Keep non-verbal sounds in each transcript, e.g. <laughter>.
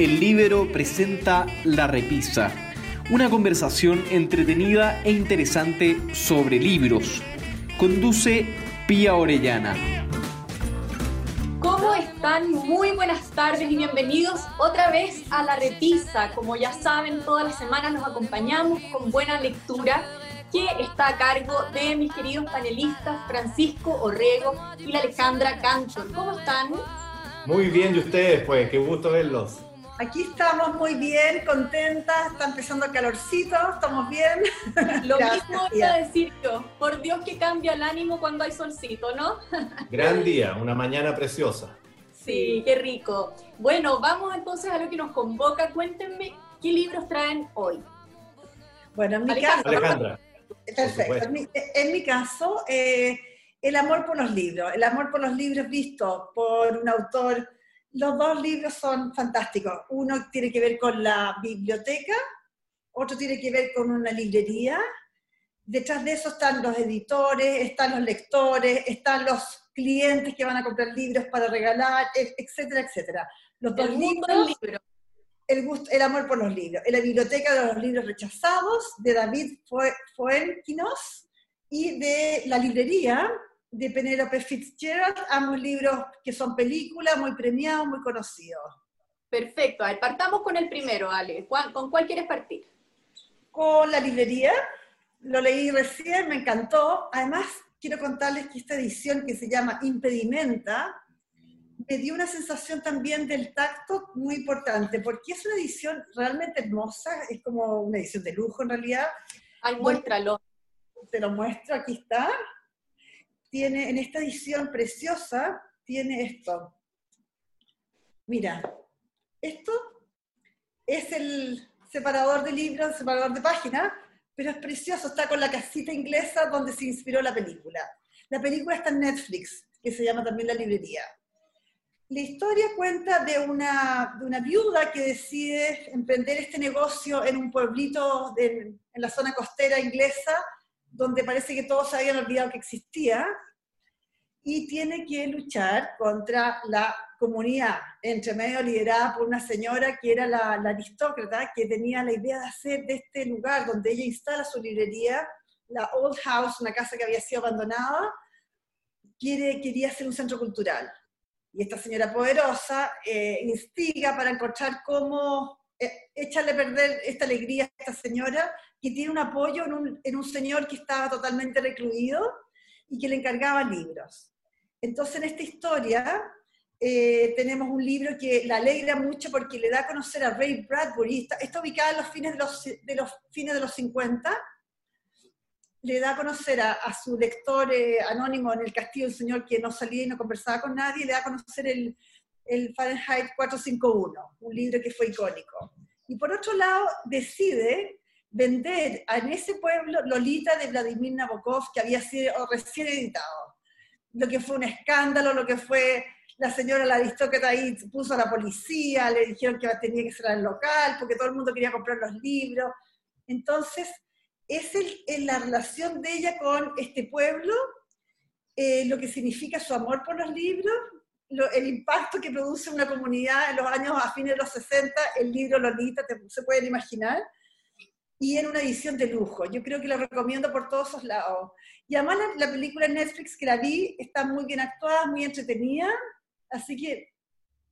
El Libero presenta La Repisa, una conversación entretenida e interesante sobre libros. Conduce Pía Orellana. ¿Cómo están? Muy buenas tardes y bienvenidos otra vez a La Repisa. Como ya saben, todas las semanas nos acompañamos con buena lectura que está a cargo de mis queridos panelistas Francisco Orrego y la Alejandra Cantor. ¿Cómo están? Muy bien, ¿y ustedes? Pues, qué gusto verlos. Aquí estamos muy bien, contentas, está empezando el calorcito, estamos bien. <laughs> Lo mismo iba a decir yo, por Dios que cambia el ánimo cuando hay solcito, ¿no? <laughs> Gran día, una mañana preciosa. Sí, qué rico. Bueno, vamos entonces a lo que nos convoca. Cuéntenme qué libros traen hoy. Bueno, en mi caso... Alejandra. Perfecto. En mi, caso, eh, el amor por los libros. El amor por los libros visto por un autor los dos libros son fantásticos. Uno tiene que ver con la biblioteca, otro tiene que ver con una librería. Detrás de eso están los editores, están los lectores, están los clientes que van a comprar libros para regalar, e, etcétera, etcétera. Los dos libros, el, gusto, el amor por los libros. En la biblioteca de los libros rechazados, de David Fuenquinos, y de la librería, de Penelope Fitzgerald, ambos libros que son películas, muy premiados, muy conocidos. Perfecto, a partamos con el primero, Ale. ¿Con cuál quieres partir? Con la librería, lo leí recién, me encantó. Además, quiero contarles que esta edición que se llama Impedimenta, me dio una sensación también del tacto muy importante, porque es una edición realmente hermosa, es como una edición de lujo en realidad. Ay, muéstralo. Te lo muestro, aquí está tiene, en esta edición preciosa, tiene esto. Mira, esto es el separador de libros, separador de páginas, pero es precioso, está con la casita inglesa donde se inspiró la película. La película está en Netflix, que se llama también La Librería. La historia cuenta de una, de una viuda que decide emprender este negocio en un pueblito en la zona costera inglesa, donde parece que todos habían olvidado que existía, y tiene que luchar contra la comunidad, entre medio liderada por una señora que era la, aristócrata, que tenía la idea de hacer de este lugar donde ella instala su librería, la Old House, una casa que había sido abandonada, quiere, quería hacer un centro cultural. Y esta señora poderosa eh, instiga para encontrar cómo eh, echarle perder esta alegría a esta señora que tiene un apoyo en un, en un señor que estaba totalmente recluido y que le encargaba libros. Entonces, en esta historia eh, tenemos un libro que la alegra mucho porque le da a conocer a Ray Bradbury, está, está ubicada en los fines de los, de los, fines de los 50, le da a conocer a, su lector eh, anónimo en el castillo, un señor que no salía y no conversaba con nadie, le da a conocer el, el Fahrenheit 451, un libro que fue icónico. Y por otro lado, decide vender en ese pueblo Lolita de Vladimir Nabokov, que había sido recién editado. Lo que fue un escándalo, lo que fue la señora, la aristócrata ahí puso a la policía, le dijeron que tenía que ser al local, porque todo el mundo quería comprar los libros. Entonces, es, el, la relación de ella con este pueblo, eh, lo que significa su amor por los libros, el impacto que produce una comunidad en los años a fines de los 60, el libro Lolita, se pueden imaginar, y en una edición de lujo. Yo creo que la recomiendo por todos los lados. Y además la, película en Netflix que la vi está muy bien actuada, muy entretenida, así que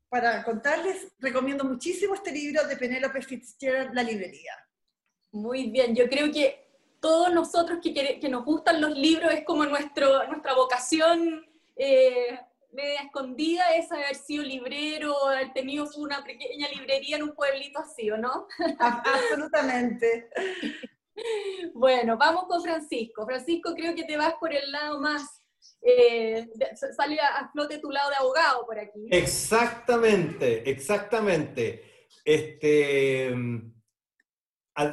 para contarles, recomiendo muchísimo este libro de Penélope Fitzgerald, La Librería. Muy bien, yo creo que todos nosotros que, que nos gustan los libros es como nuestro, nuestra vocación eh, media escondida es haber sido librero, haber tenido una pequeña librería en un pueblito así, ¿o no? <laughs> Absolutamente. <laughs> bueno, vamos con Francisco. Francisco, creo que te vas por el lado más, eh, sale a, flote tu lado de abogado por aquí. Exactamente, exactamente. Este,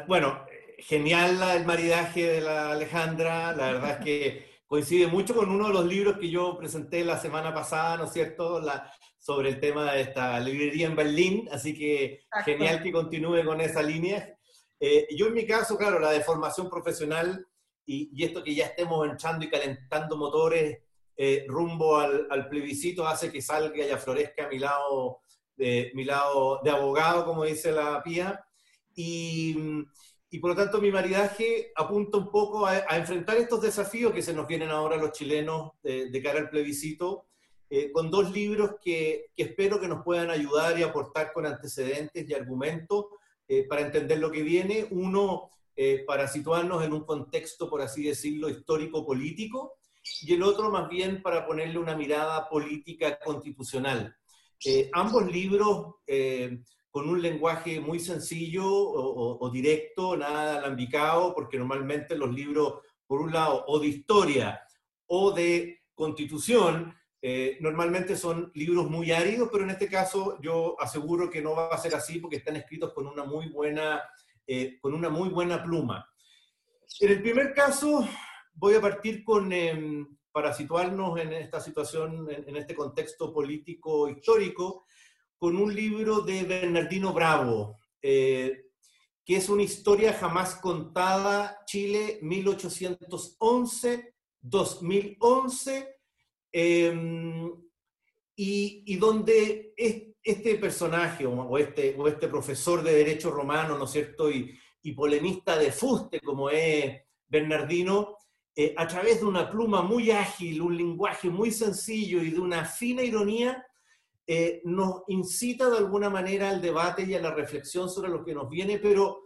bueno, genial el maridaje de la Alejandra, la verdad es que coincide mucho con uno de los libros que yo presenté la semana pasada, ¿no es cierto?, la, sobre el tema de esta librería en Berlín, así que genial que continúe con esa línea. Eh, yo en mi caso, claro, la deformación profesional y, esto que ya estemos entrando y calentando motores eh, rumbo al, plebiscito hace que salga y aflorezca mi lado de mi lado de abogado, como dice la PIA, y, y por lo tanto mi maridaje apunta un poco a, enfrentar estos desafíos que se nos vienen ahora los chilenos de, cara al plebiscito, eh, con dos libros que, que, espero que nos puedan ayudar y aportar con antecedentes y argumentos eh, para entender lo que viene. Uno, eh, para situarnos en un contexto, por así decirlo, histórico-político, y el otro más bien para ponerle una mirada política constitucional. Eh, ambos libros eh, con un lenguaje muy sencillo o, directo, nada alambicado, porque normalmente los libros, por un lado, o de historia o de constitución, eh, normalmente son libros muy áridos, pero en este caso yo aseguro que no va a ser así porque están escritos con una muy buena, con una muy buena pluma. En el primer caso, voy a partir con, em, para situarnos en esta situación, en, este contexto político histórico, con un libro de Bernardino Bravo, eh, que es una historia jamás contada, Chile 1811-2011, em, y, donde este personaje o, este, o este profesor de derecho romano, ¿no es cierto?, y, y polemista de fuste como es Bernardino, eh, a través de una pluma muy ágil, un lenguaje muy sencillo y de una fina ironía, eh, nos incita de alguna manera al debate y a la reflexión sobre lo que nos viene, pero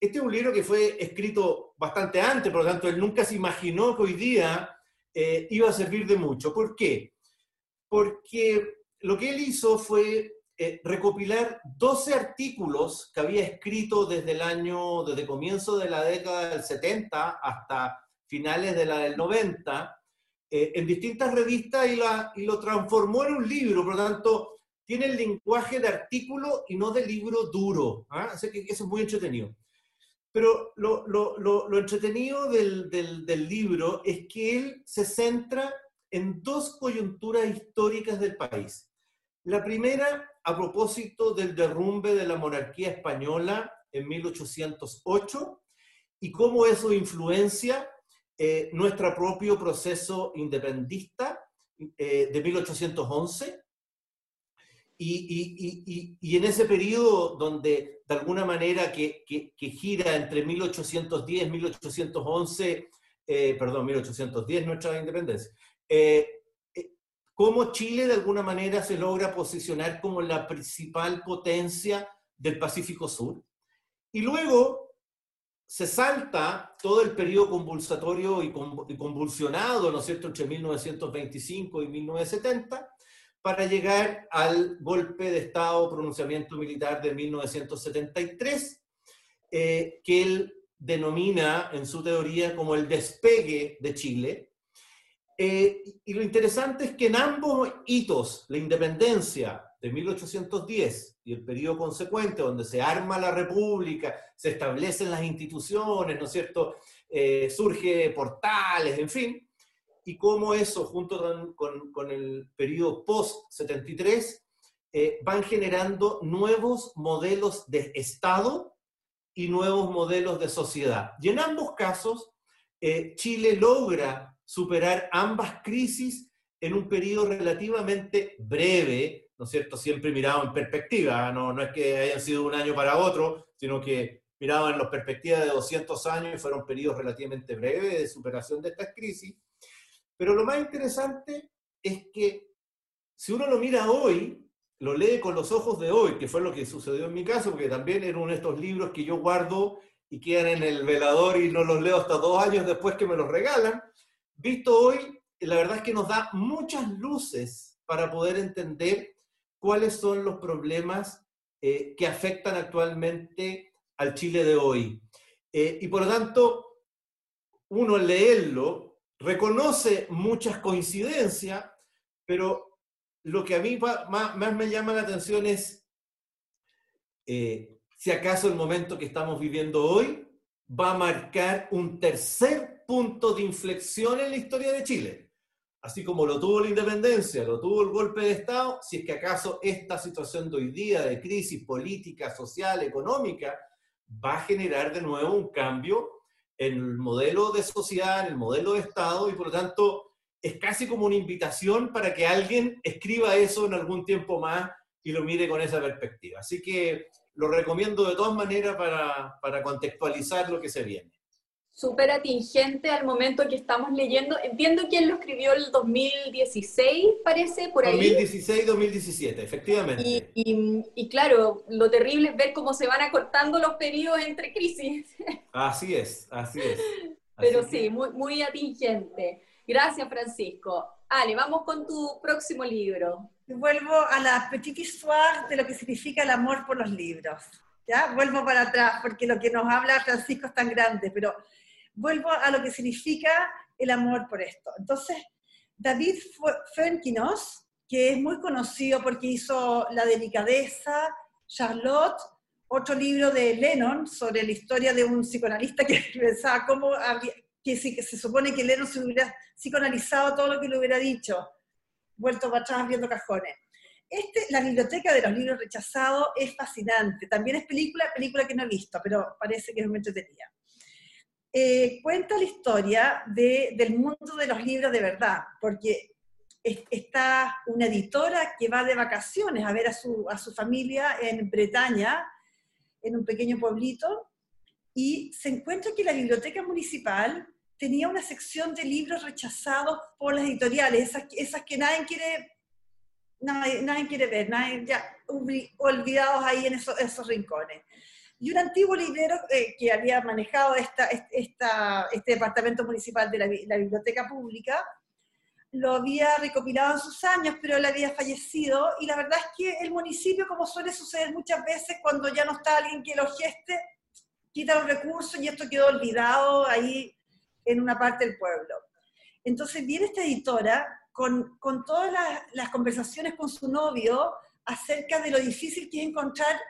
este es un libro que fue escrito bastante antes, por lo tanto, él nunca se imaginó que hoy día eh, iba a servir de mucho. ¿Por qué? Porque lo que él hizo fue recopilar 12 artículos que había escrito desde el año, desde comienzo de la década del 70 hasta finales de la del 90, eh, en distintas revistas y, la, y lo transformó en un libro, por lo tanto, tiene el lenguaje de artículo y no de libro duro. ¿ah? Así que eso es muy entretenido. Pero lo, lo, lo, entretenido del, del, del, libro es que él se centra en dos coyunturas históricas del país. La primera, a propósito del derrumbe de la monarquía española en 1808 y cómo eso influencia eh, nuestro propio proceso independista eh, de 1811. Y, y, en ese periodo donde de alguna manera que, que, gira entre 1810 y 1811, perdón, 1810 nuestra independencia, eh, cómo Chile de alguna manera se logra posicionar como la principal potencia del Pacífico Sur. Y luego se salta todo el periodo convulsatorio y convulsionado, ¿no es cierto?, entre 1925 y 1970, para llegar al golpe de Estado, pronunciamiento militar de 1973, eh, que él denomina en su teoría como el despegue de Chile. Eh, y lo interesante es que en ambos hitos, la independencia de 1810 y el periodo consecuente, donde se arma la república, se establecen las instituciones, ¿no es cierto? Eh, surge portales, en fin, y cómo eso, junto con, con, el periodo post-73, eh, van generando nuevos modelos de Estado y nuevos modelos de sociedad. Y en ambos casos, eh, Chile logra superar ambas crisis en un periodo relativamente breve, ¿no es cierto? Siempre mirado en perspectiva, no, no es que hayan sido un año para otro, sino que miraban en perspectivas de 200 años y fueron periodos relativamente breves de superación de estas crisis. Pero lo más interesante es que si uno lo mira hoy, lo lee con los ojos de hoy, que fue lo que sucedió en mi caso, porque también era uno de estos libros que yo guardo y quedan en el velador y no los leo hasta dos años después que me los regalan. Visto hoy, la verdad es que nos da muchas luces para poder entender cuáles son los problemas eh, que afectan actualmente al Chile de hoy. Eh, y por lo tanto, uno al leerlo reconoce muchas coincidencias, pero lo que a mí más, me llama la atención es eh, si acaso el momento que estamos viviendo hoy va a marcar un tercer punto de inflexión en la historia de Chile así como lo tuvo la independencia, lo tuvo el golpe de Estado, si es que acaso esta situación de hoy día de crisis política, social, económica, va a generar de nuevo un cambio en el modelo de sociedad, en el modelo de Estado, y por lo tanto es casi como una invitación para que alguien escriba eso en algún tiempo más y lo mire con esa perspectiva. Así que lo recomiendo de todas maneras para, para contextualizar lo que se viene. Súper atingente al momento que estamos leyendo. Entiendo que él lo escribió el 2016, parece, por ahí. 2016-2017, efectivamente. Y, y, y, claro, lo terrible es ver cómo se van acortando los periodos entre crisis. Así es, así es. <laughs> Pero sí, muy, muy atingente. Gracias, Francisco. Ale, vamos con tu próximo libro. Vuelvo a la petite histoire de lo que significa el amor por los libros. ¿ya? Vuelvo para atrás, porque lo que nos habla Francisco es tan grande, pero vuelvo a lo que significa el amor por esto. Entonces, David Fenkinos, que es muy conocido porque hizo La delicadeza, Charlotte, otro libro de Lennon sobre la historia de un psicoanalista que <laughs> pensaba cómo había, que, se supone que Lennon se hubiera psicoanalizado todo lo que le hubiera dicho, vuelto para atrás viendo cajones. Este, la biblioteca de los libros rechazados es fascinante. También es película, película que no he visto, pero parece que es muy entretenida. Eh, cuenta la historia del mundo de los libros de verdad, porque está una editora que va de vacaciones a ver a su, a su familia en Bretaña, en un pequeño pueblito, y se encuentra que la biblioteca municipal tenía una sección de libros rechazados por las editoriales, esas, esas que nadie quiere, nadie, nadie quiere ver, nadie, ya olvidados ahí en esos rincones. Y un antiguo librero eh, que había manejado esta, esta, este departamento municipal de la, la, biblioteca pública, lo había recopilado en sus años, pero él había fallecido, y la verdad es que el municipio, como suele suceder muchas veces, cuando ya no está alguien que lo geste, quita los recursos y esto quedó olvidado ahí en una parte del pueblo. Entonces viene esta editora con, con todas las, las, conversaciones con su novio acerca de lo difícil que es encontrar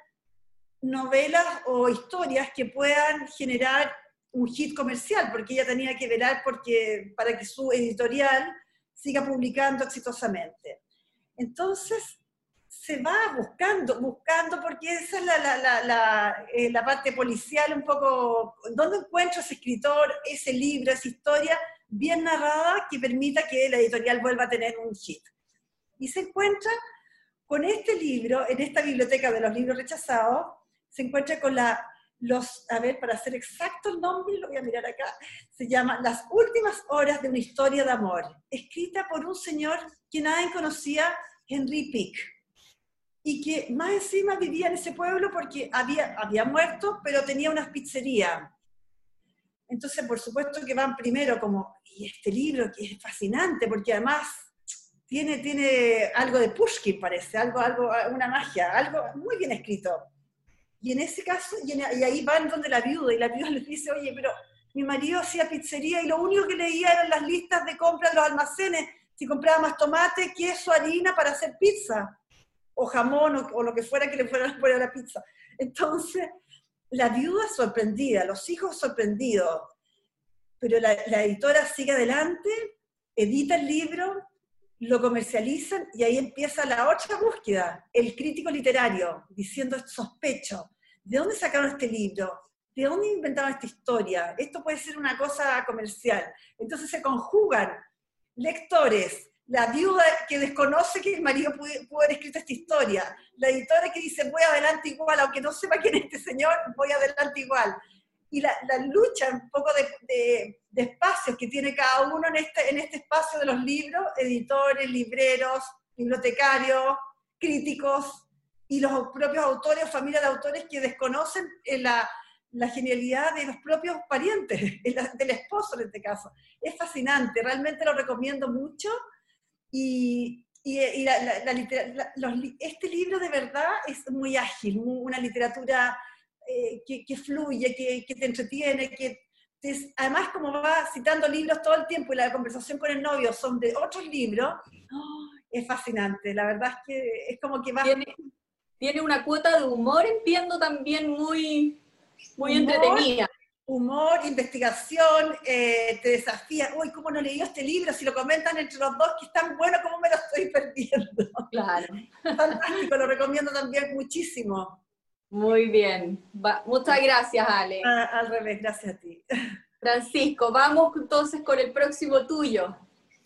novelas o historias que puedan generar un hit comercial, porque ella tenía que velar porque, para que su editorial siga publicando exitosamente. Entonces, se va buscando, buscando, porque esa es la, la, la, eh, la, parte policial un poco, ¿dónde encuentro ese escritor, ese libro, esa historia bien narrada que permita que la editorial vuelva a tener un hit? Y se encuentra con este libro, en esta biblioteca de los libros rechazados, se encuentra con la, los, a ver, para hacer exacto el nombre, lo voy a mirar acá, se llama Las últimas horas de una historia de amor, escrita por un señor que nadie conocía, Henry Pick y que más encima vivía en ese pueblo porque había, había muerto, pero tenía una pizzería. Entonces, por supuesto que van primero como, y este libro que es fascinante, porque además tiene, tiene algo de Pushkin, parece, algo, algo, una magia, algo muy bien escrito. Y en ese caso, y, ahí van donde la viuda, y la viuda <laughs> le dice, oye, pero mi marido hacía pizzería y lo único que leía eran las listas de compra de los almacenes, si compraba más tomate, queso, harina para hacer pizza o jamón o, lo que fuera que le fueran a poner a la pizza. Entonces, la viuda sorprendida, los hijos sorprendidos, pero la, editora sigue adelante, edita el libro, lo comercializan y ahí empieza la otra búsqueda, el crítico literario, diciendo sospecho, ¿de dónde sacaron este libro? ¿De dónde inventaron esta historia? Esto puede ser una cosa comercial. Entonces se conjugan lectores, la viuda que desconoce que el marido pudo, haber escrito esta historia, la editora que dice voy adelante igual, aunque no sepa quién es este señor, voy adelante igual. Y la, lucha un poco de, de, espacios que tiene cada uno en este, en este espacio de los libros, editores, libreros, bibliotecarios, críticos y los propios autores, familia de autores que desconocen la, la genialidad de los propios parientes, <laughs> del esposo en este caso. Es fascinante, realmente lo recomiendo mucho y, y, este libro de verdad es muy ágil, una literatura eh, que, que, fluye, que, que, te entretiene, que además como va citando libros todo el tiempo y la conversación con el novio son de otros libros, ¡oh! es fascinante, la verdad es que es como que va... Tiene, tiene una cuota de humor, entiendo, también muy, muy entretenida humor, investigación, eh, te desafía, uy, ¿cómo no leí este libro? Si lo comentan entre los dos, que es tan bueno, ¿cómo me lo estoy <laughs> perdiendo? Claro. Fantástico, lo recomiendo también muchísimo. Muy bien. muchas gracias, Ale. Ah, al revés, gracias a ti. Francisco, vamos entonces con el próximo tuyo.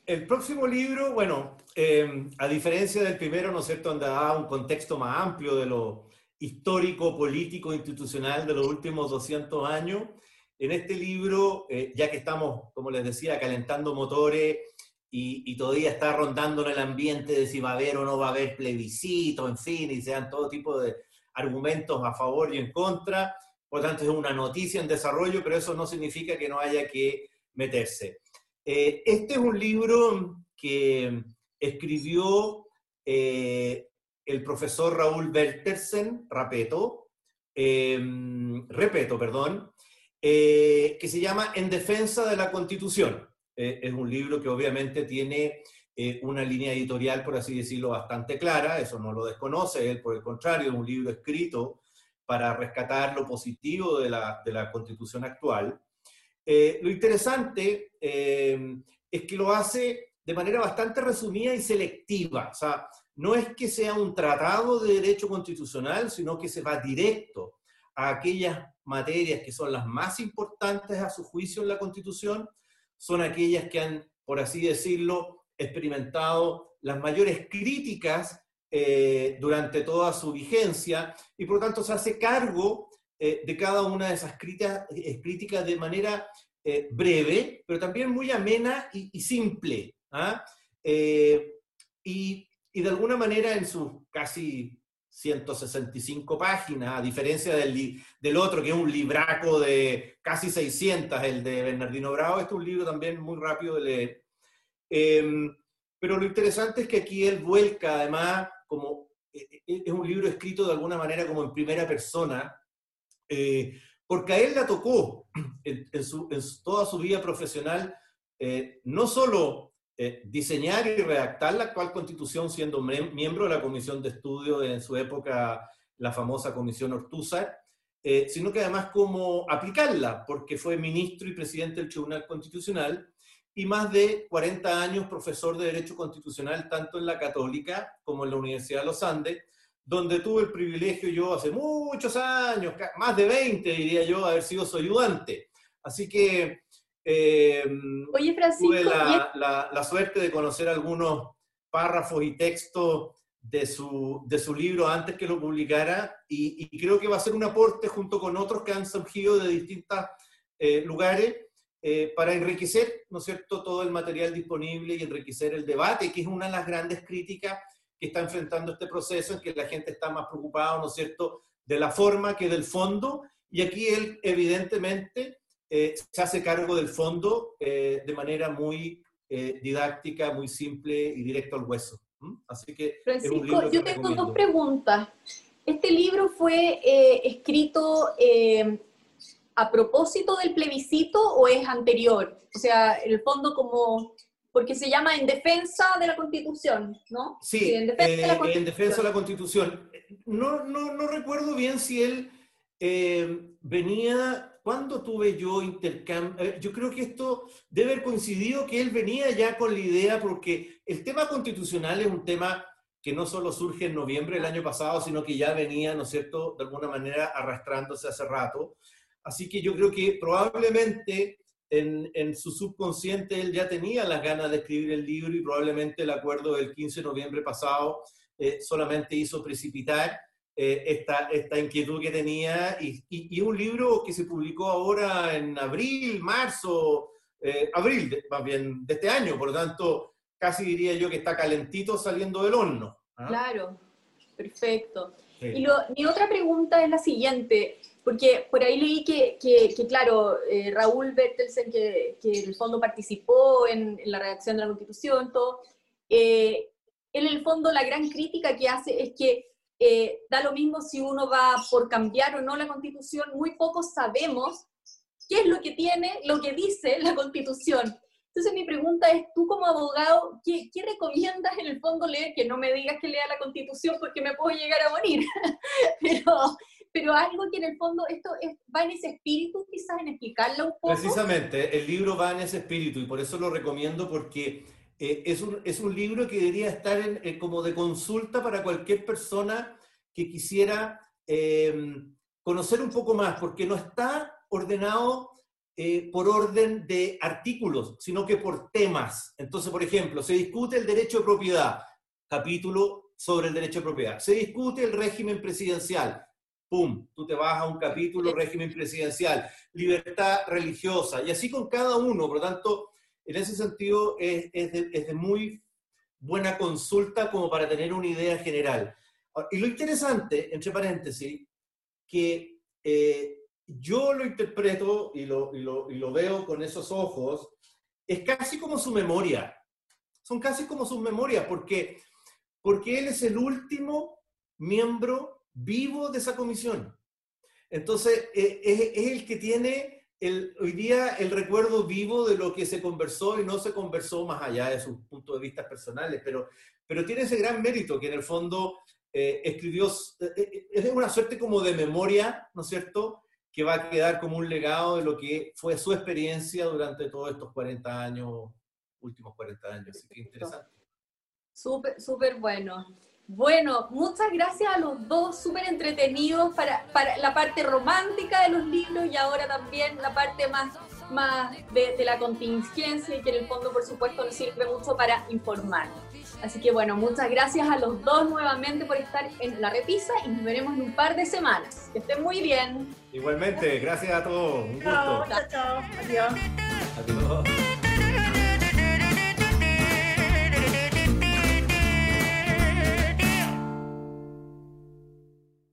el próximo libro, bueno, eh, a diferencia del primero, ¿no es cierto?, donde da un contexto más amplio de lo histórico, político, institucional de los últimos 200 años, en este libro, eh, ya que estamos, como les decía, calentando motores y, y, todavía está rondando en el ambiente de si va a haber o no va a haber plebiscito, en fin, y sean todo tipo de argumentos a favor y en contra, por lo tanto es una noticia en desarrollo, pero eso no significa que no haya que meterse. Eh, este es un libro que escribió eh, el profesor Raúl Bertersen, Rapeto, eh, Repeto, perdón, que se llama En defensa de la Constitución. es un libro que obviamente tiene una línea editorial, por así decirlo, bastante clara, eso no lo desconoce, él por el contrario, un libro escrito para rescatar lo positivo de la, de la Constitución actual. Eh, lo interesante eh, es que lo hace de manera bastante resumida y selectiva. O sea, no es que sea un tratado de derecho constitucional, sino que se va directo a aquellas materias que son las más importantes a su juicio en la Constitución, son aquellas que han, por así decirlo, experimentado las mayores críticas eh, durante toda su vigencia y por lo tanto se hace cargo eh, de cada una de esas críticas, eh, de manera breve, pero también muy amena y, simple. ¿ah? Y, y, de alguna manera en sus casi 165 páginas, a diferencia del, del, otro, que es un libraco de casi 600, el de Bernardino Bravo, este es un libro también muy rápido de leer. Em, pero lo interesante es que aquí él vuelca, además, como es un libro escrito de alguna manera como en primera persona, eh, porque a él le tocó <clears throat> en, toda su vida profesional eh, no solo eh, diseñar y redactar la actual constitución siendo miembro de la comisión de estudio en su época, la famosa comisión Ortúzar, sino que además como aplicarla, porque fue ministro y presidente del Tribunal Constitucional y más de 40 años profesor de Derecho Constitucional tanto en la Católica como en la Universidad de los Andes, donde tuve el privilegio yo hace muchos años, más de 20 diría yo, haber sido su ayudante. Así que eh, Oye, tuve la, la, suerte de conocer algunos párrafos y textos de su, de su libro antes que lo publicara y, creo que va a ser un aporte junto con otros que han surgido de distintos eh, lugares eh, para enriquecer, ¿no es cierto?, todo el material disponible y enriquecer el debate, que es una de las grandes críticas que está enfrentando este proceso, en que la gente está más preocupada, ¿no es cierto?, de la forma que del fondo, y aquí él evidentemente eh, se hace cargo del fondo eh, de manera muy eh, didáctica, muy simple y directo al hueso. Así que Francisco, yo tengo dos preguntas. Este libro fue escrito a propósito del plebiscito o es anterior? O sea, el fondo como porque se llama En Defensa de la Constitución, ¿no? Sí, en, defensa de la Constitución. Eh, en defensa de la Constitución. No, no, no recuerdo bien si él eh, venía, ¿cuándo tuve yo intercambio? Eh, yo creo que esto debe haber coincidido que él venía ya con la idea, porque el tema constitucional es un tema que no solo surge en noviembre del año pasado, sino que ya venía, ¿no es cierto?, de alguna manera arrastrándose hace rato. Así que yo creo que probablemente en, su subconsciente él ya tenía las ganas de escribir el libro y probablemente el acuerdo del 15 de noviembre pasado eh, solamente hizo precipitar eh, esta, esta inquietud que tenía y, y, un libro que se publicó ahora en abril, marzo, eh, abril más bien de este año, por lo tanto casi diría yo que está calentito saliendo del horno. ¿ah? Claro, perfecto. Y mi otra pregunta es la siguiente. Porque por ahí leí que, que, claro, eh, Raúl Bertelsen, que, que, en el fondo participó en, la redacción de la Constitución, todo, eh, en el fondo la gran crítica que hace es que eh, da lo mismo si uno va por cambiar o no la Constitución, muy pocos sabemos qué es lo que tiene, lo que dice la Constitución. Entonces mi pregunta es, tú como abogado, ¿qué, ¿qué, recomiendas en el fondo leer? Que no me digas que lea la Constitución porque me puedo llegar a morir, <laughs> pero, pero algo que en el fondo esto va en ese espíritu, quizás en explicarlo un poco. Precisamente, el libro va en ese espíritu y por eso lo recomiendo porque eh, es, un, es, un, libro que debería estar en, eh, como de consulta para cualquier persona que quisiera em, conocer un poco más, porque no está ordenado eh, por orden de artículos, sino que por temas. Entonces, por ejemplo, se discute el derecho de propiedad, capítulo sobre el derecho de propiedad. Se discute el régimen presidencial, ¡pum! Tú te vas a un capítulo régimen presidencial, libertad religiosa, y así con cada uno. Por lo tanto, en ese sentido es, de, muy buena consulta como para tener una idea general. Y lo interesante, entre paréntesis, que eh, yo lo interpreto y lo, y lo, veo con esos ojos, es casi como su memoria. Son casi como sus memorias, porque, porque él es el último miembro vivo de esa comisión. Entonces, eh, es, es, el que tiene el, hoy día el recuerdo vivo de lo que se conversó y no se conversó más allá de sus puntos de vista personales, pero, pero tiene ese gran mérito que en el fondo eh, escribió, eh, es una suerte como de memoria, ¿no es cierto?, que va a quedar como un legado de lo que fue su experiencia durante todos estos 40 años, últimos 40 años. Así que interesante. Súper, súper bueno. Bueno, muchas gracias a los dos, súper entretenidos para, para, la parte romántica de los libros y ahora también la parte más, más de, de la contingencia y que en el fondo, por supuesto, nos sirve mucho para informar. Así que bueno, muchas gracias a los dos nuevamente por estar en la repisa y nos veremos en un par de semanas. Que estén muy bien. Igualmente, gracias a todos. Un gusto. Chao, chao, chao. Adiós. Adiós.